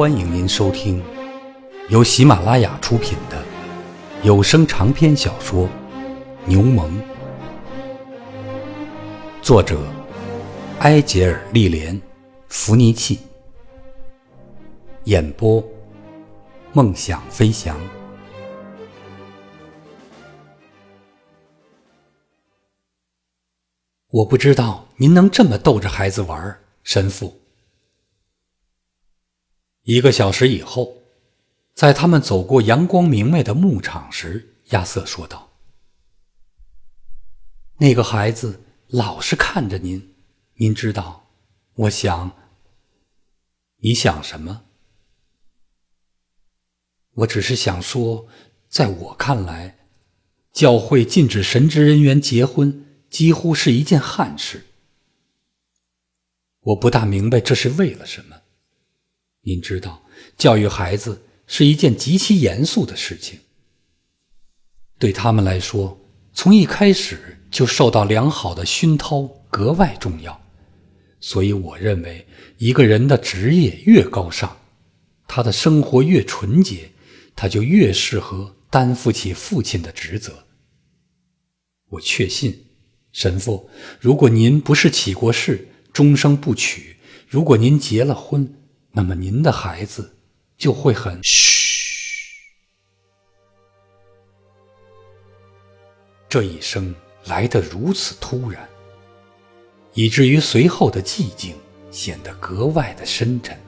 欢迎您收听由喜马拉雅出品的有声长篇小说《牛虻》，作者埃杰尔·利莲·弗尼契，演播梦想飞翔。我不知道您能这么逗着孩子玩，神父。一个小时以后，在他们走过阳光明媚的牧场时，亚瑟说道：“那个孩子老是看着您，您知道，我想。你想什么？我只是想说，在我看来，教会禁止神职人员结婚，几乎是一件憾事。我不大明白这是为了什么。”您知道，教育孩子是一件极其严肃的事情。对他们来说，从一开始就受到良好的熏陶格外重要。所以，我认为一个人的职业越高尚，他的生活越纯洁，他就越适合担负起父亲的职责。我确信，神父，如果您不是起过誓，终生不娶；如果您结了婚，那么您的孩子就会很嘘。这一声来得如此突然，以至于随后的寂静显得格外的深沉。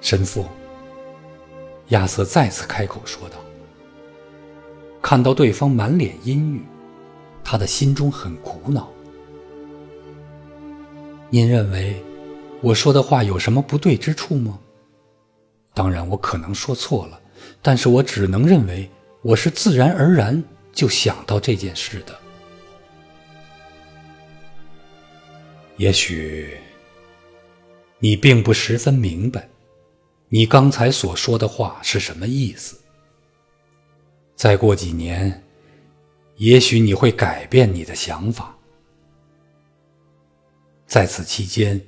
神父，亚瑟再次开口说道：“看到对方满脸阴郁，他的心中很苦恼。”您认为我说的话有什么不对之处吗？当然，我可能说错了，但是我只能认为我是自然而然就想到这件事的。也许你并不十分明白你刚才所说的话是什么意思。再过几年，也许你会改变你的想法。在此期间，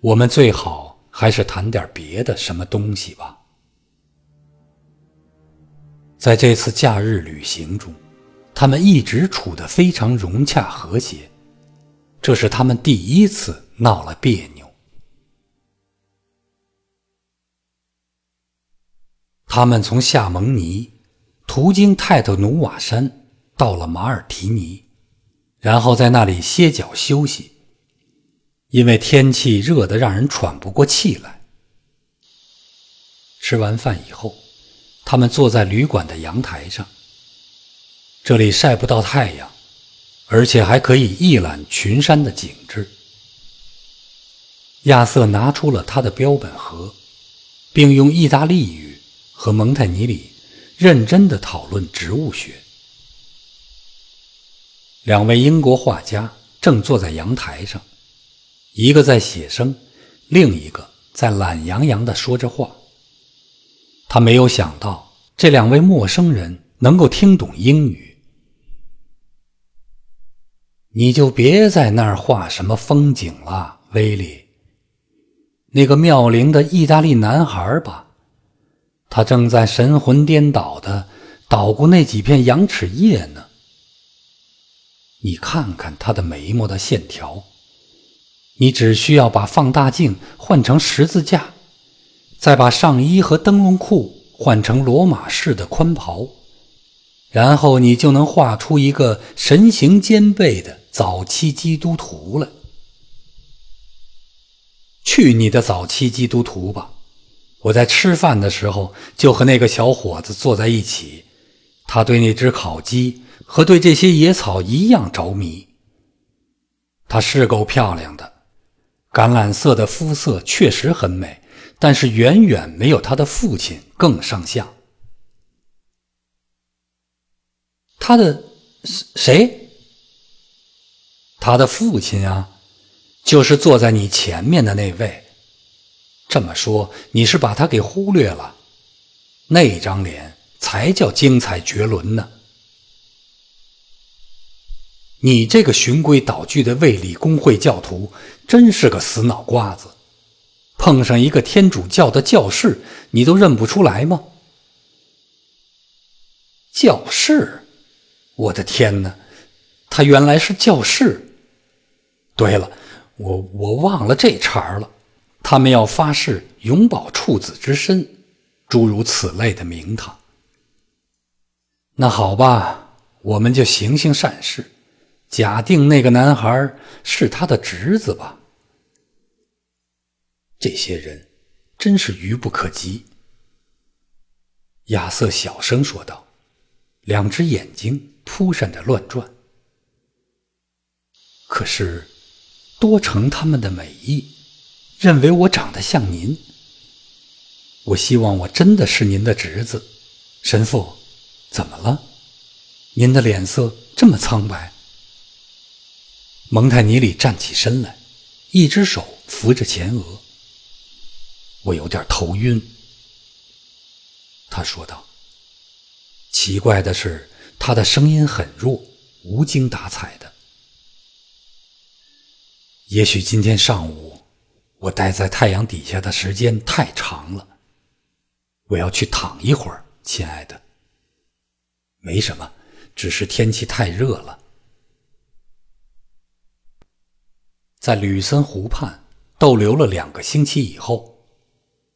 我们最好还是谈点别的什么东西吧。在这次假日旅行中，他们一直处得非常融洽和谐，这是他们第一次闹了别扭。他们从夏蒙尼途经泰特努瓦山，到了马尔提尼，然后在那里歇脚休息。因为天气热得让人喘不过气来。吃完饭以后，他们坐在旅馆的阳台上。这里晒不到太阳，而且还可以一览群山的景致。亚瑟拿出了他的标本盒，并用意大利语和蒙泰尼里认真的讨论植物学。两位英国画家正坐在阳台上。一个在写生，另一个在懒洋洋地说着话。他没有想到这两位陌生人能够听懂英语。你就别在那儿画什么风景了，威利。那个妙龄的意大利男孩吧，他正在神魂颠倒地捣鼓那几片羊齿叶呢。你看看他的眉毛的线条。你只需要把放大镜换成十字架，再把上衣和灯笼裤换成罗马式的宽袍，然后你就能画出一个神形兼备的早期基督徒了。去你的早期基督徒吧！我在吃饭的时候就和那个小伙子坐在一起，他对那只烤鸡和对这些野草一样着迷。她是够漂亮的。橄榄色的肤色确实很美，但是远远没有他的父亲更上相。他的谁？他的父亲啊，就是坐在你前面的那位。这么说，你是把他给忽略了？那张脸才叫精彩绝伦呢！你这个循规蹈矩的卫理公会教徒，真是个死脑瓜子！碰上一个天主教的教士，你都认不出来吗？教士，我的天哪，他原来是教士。对了，我我忘了这茬了。他们要发誓永保处子之身，诸如此类的名堂。那好吧，我们就行行善事，假定那个男孩是他的侄子吧。这些人真是愚不可及。亚瑟小声说道。两只眼睛扑闪着乱转，可是多成他们的美意，认为我长得像您。我希望我真的是您的侄子，神父。怎么了？您的脸色这么苍白。蒙泰尼里站起身来，一只手扶着前额。我有点头晕，他说道。奇怪的是，他的声音很弱，无精打采的。也许今天上午我待在太阳底下的时间太长了，我要去躺一会儿，亲爱的。没什么，只是天气太热了。在吕森湖畔逗留了两个星期以后，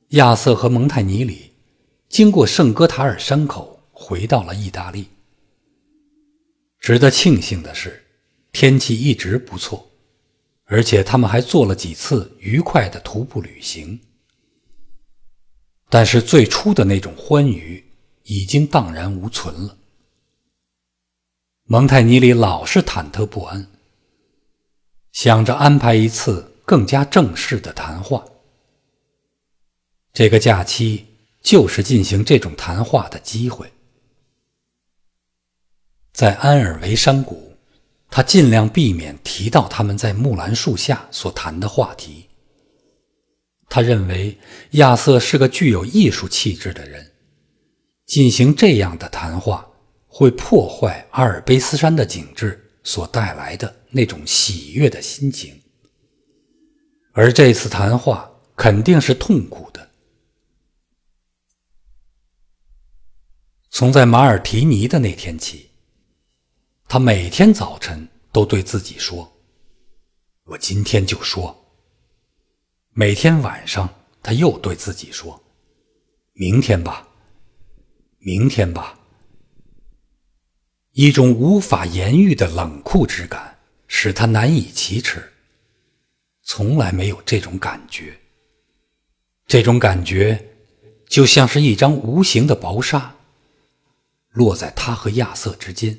亚瑟和蒙泰尼里经过圣戈塔尔山口。回到了意大利。值得庆幸的是，天气一直不错，而且他们还做了几次愉快的徒步旅行。但是最初的那种欢愉已经荡然无存了。蒙泰尼里老是忐忑不安，想着安排一次更加正式的谈话。这个假期就是进行这种谈话的机会。在安尔维山谷，他尽量避免提到他们在木兰树下所谈的话题。他认为亚瑟是个具有艺术气质的人，进行这样的谈话会破坏阿尔卑斯山的景致所带来的那种喜悦的心情，而这次谈话肯定是痛苦的。从在马尔提尼的那天起。他每天早晨都对自己说：“我今天就说。”每天晚上他又对自己说：“明天吧，明天吧。”一种无法言喻的冷酷之感使他难以启齿。从来没有这种感觉。这种感觉就像是一张无形的薄纱，落在他和亚瑟之间。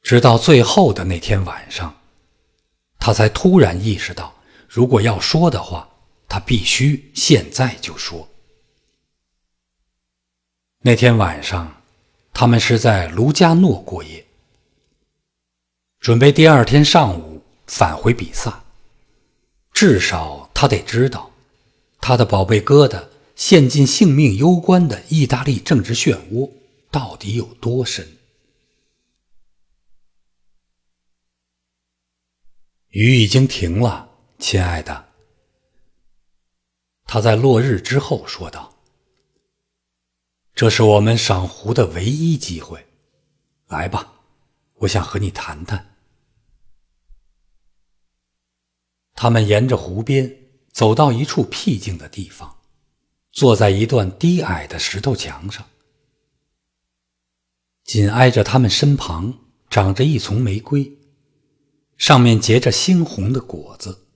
直到最后的那天晚上，他才突然意识到，如果要说的话，他必须现在就说。那天晚上，他们是在卢加诺过夜，准备第二天上午返回比萨。至少他得知道，他的宝贝疙瘩陷进性命攸关的意大利政治漩涡到底有多深。雨已经停了，亲爱的。他在落日之后说道：“这是我们赏湖的唯一机会，来吧，我想和你谈谈。”他们沿着湖边走到一处僻静的地方，坐在一段低矮的石头墙上，紧挨着他们身旁长着一丛玫瑰。上面结着猩红的果子，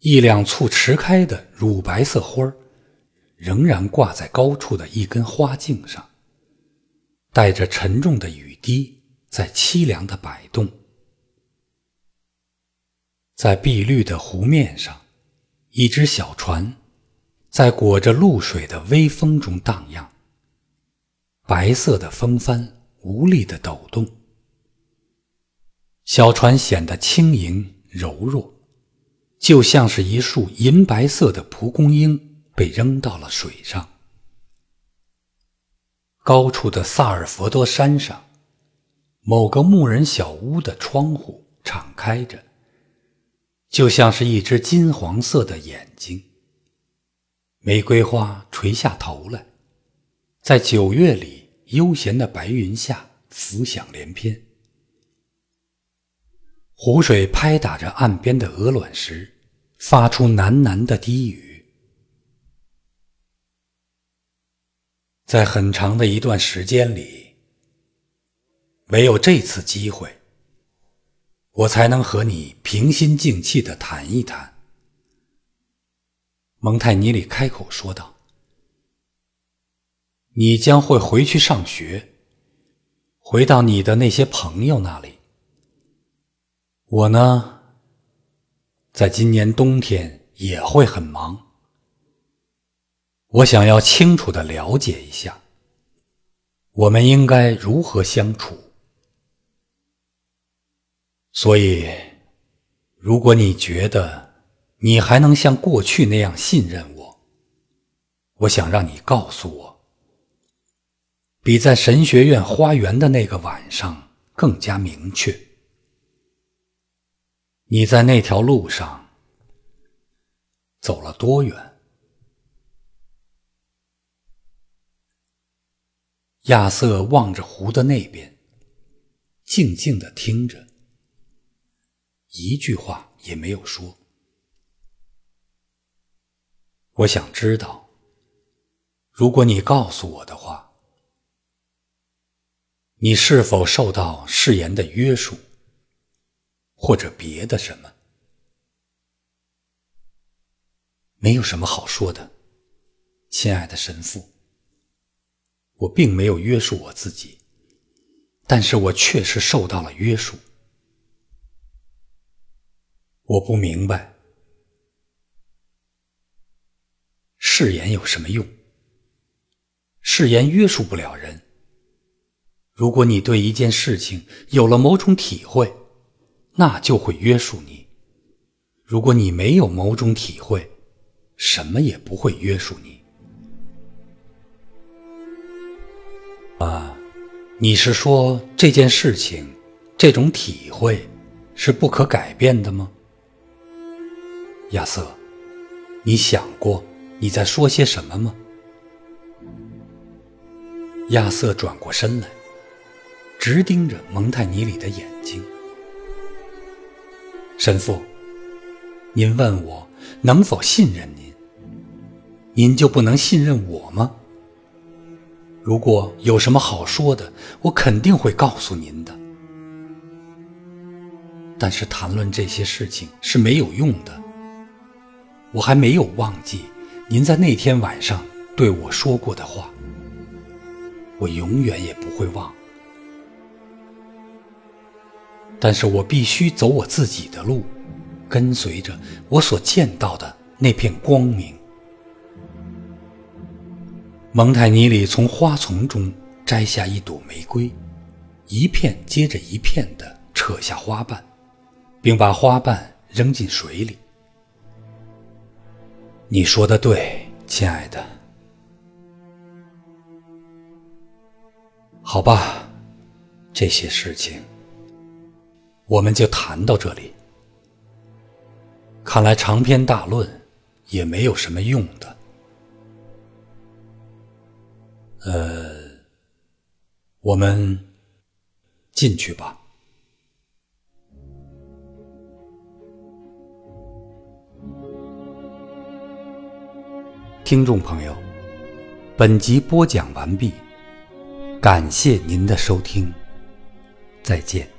一两簇迟开的乳白色花儿，仍然挂在高处的一根花茎上，带着沉重的雨滴在凄凉的摆动。在碧绿的湖面上，一只小船在裹着露水的微风中荡漾，白色的风帆无力地抖动。小船显得轻盈柔弱，就像是一束银白色的蒲公英被扔到了水上。高处的萨尔佛多山上，某个牧人小屋的窗户敞开着，就像是一只金黄色的眼睛。玫瑰花垂下头来，在九月里悠闲的白云下浮想联翩。湖水拍打着岸边的鹅卵石，发出喃喃的低语。在很长的一段时间里，唯有这次机会，我才能和你平心静气的谈一谈。蒙泰尼里开口说道：“你将会回去上学，回到你的那些朋友那里。我呢，在今年冬天也会很忙。”我想要清楚的了解一下，我们应该如何相处。所以，如果你觉得你还能像过去那样信任我，我想让你告诉我，比在神学院花园的那个晚上更加明确。你在那条路上走了多远？亚瑟望着湖的那边，静静的听着，一句话也没有说。我想知道，如果你告诉我的话，你是否受到誓言的约束，或者别的什么？没有什么好说的，亲爱的神父。我并没有约束我自己，但是我确实受到了约束。我不明白，誓言有什么用？誓言约束不了人。如果你对一件事情有了某种体会，那就会约束你；如果你没有某种体会，什么也不会约束你。啊，你是说这件事情，这种体会是不可改变的吗？亚瑟，你想过你在说些什么吗？亚瑟转过身来，直盯着蒙泰尼里的眼睛。神父，您问我能否信任您，您就不能信任我吗？如果有什么好说的，我肯定会告诉您的。但是谈论这些事情是没有用的。我还没有忘记您在那天晚上对我说过的话，我永远也不会忘。但是我必须走我自己的路，跟随着我所见到的那片光明。蒙泰尼里从花丛中摘下一朵玫瑰，一片接着一片的扯下花瓣，并把花瓣扔进水里。你说的对，亲爱的。好吧，这些事情我们就谈到这里。看来长篇大论也没有什么用的。呃，我们进去吧。听众朋友，本集播讲完毕，感谢您的收听，再见。